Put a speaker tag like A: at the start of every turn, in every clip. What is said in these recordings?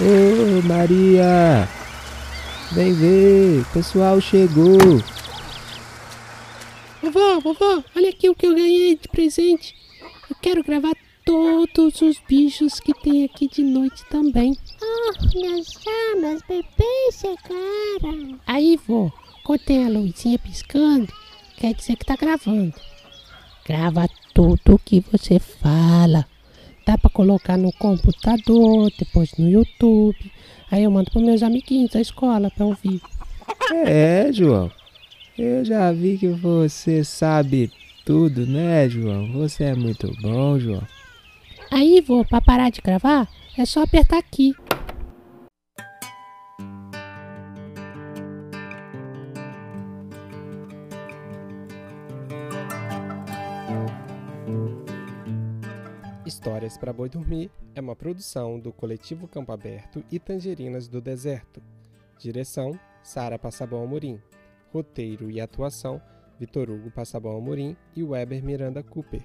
A: Ô Maria! Vem ver, o pessoal chegou.
B: Vovó, vovó, olha aqui o que eu ganhei de presente. Eu quero gravar todos os bichos que tem aqui de noite também.
C: Olha só, meus bebês chegaram.
B: Aí, vô, quando tem a luzinha piscando, quer dizer que tá gravando. Grava tudo o que você fala. Dá pra colocar no computador, depois no YouTube. Aí eu mando pros meus amiguinhos da escola pra ouvir.
A: É, João. Eu já vi que você sabe tudo, né, João? Você é muito bom, João.
B: Aí, vô, pra parar de gravar, é só apertar aqui.
D: Histórias para Boi Dormir é uma produção do coletivo Campo Aberto e Tangerinas do Deserto. Direção: Sara Passabão Amorim. Roteiro e atuação: Vitor Hugo Passabão Amorim e Weber Miranda Cooper.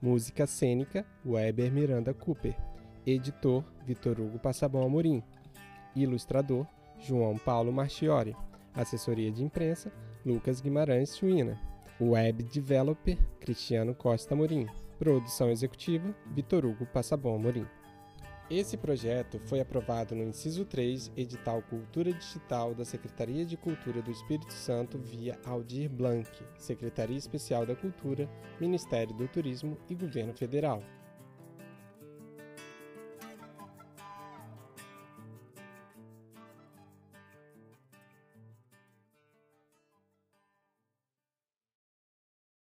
D: Música cênica: Weber Miranda Cooper. Editor: Vitor Hugo Passabão Amorim. Ilustrador: João Paulo Marchiori. Assessoria de imprensa: Lucas Guimarães Suína. Web Developer: Cristiano Costa Amorim. Produção executiva: Vitor Hugo Passabon Amorim. Esse projeto foi aprovado no inciso 3, edital Cultura Digital da Secretaria de Cultura do Espírito Santo via Aldir Blanc, Secretaria Especial da Cultura, Ministério do Turismo e Governo Federal.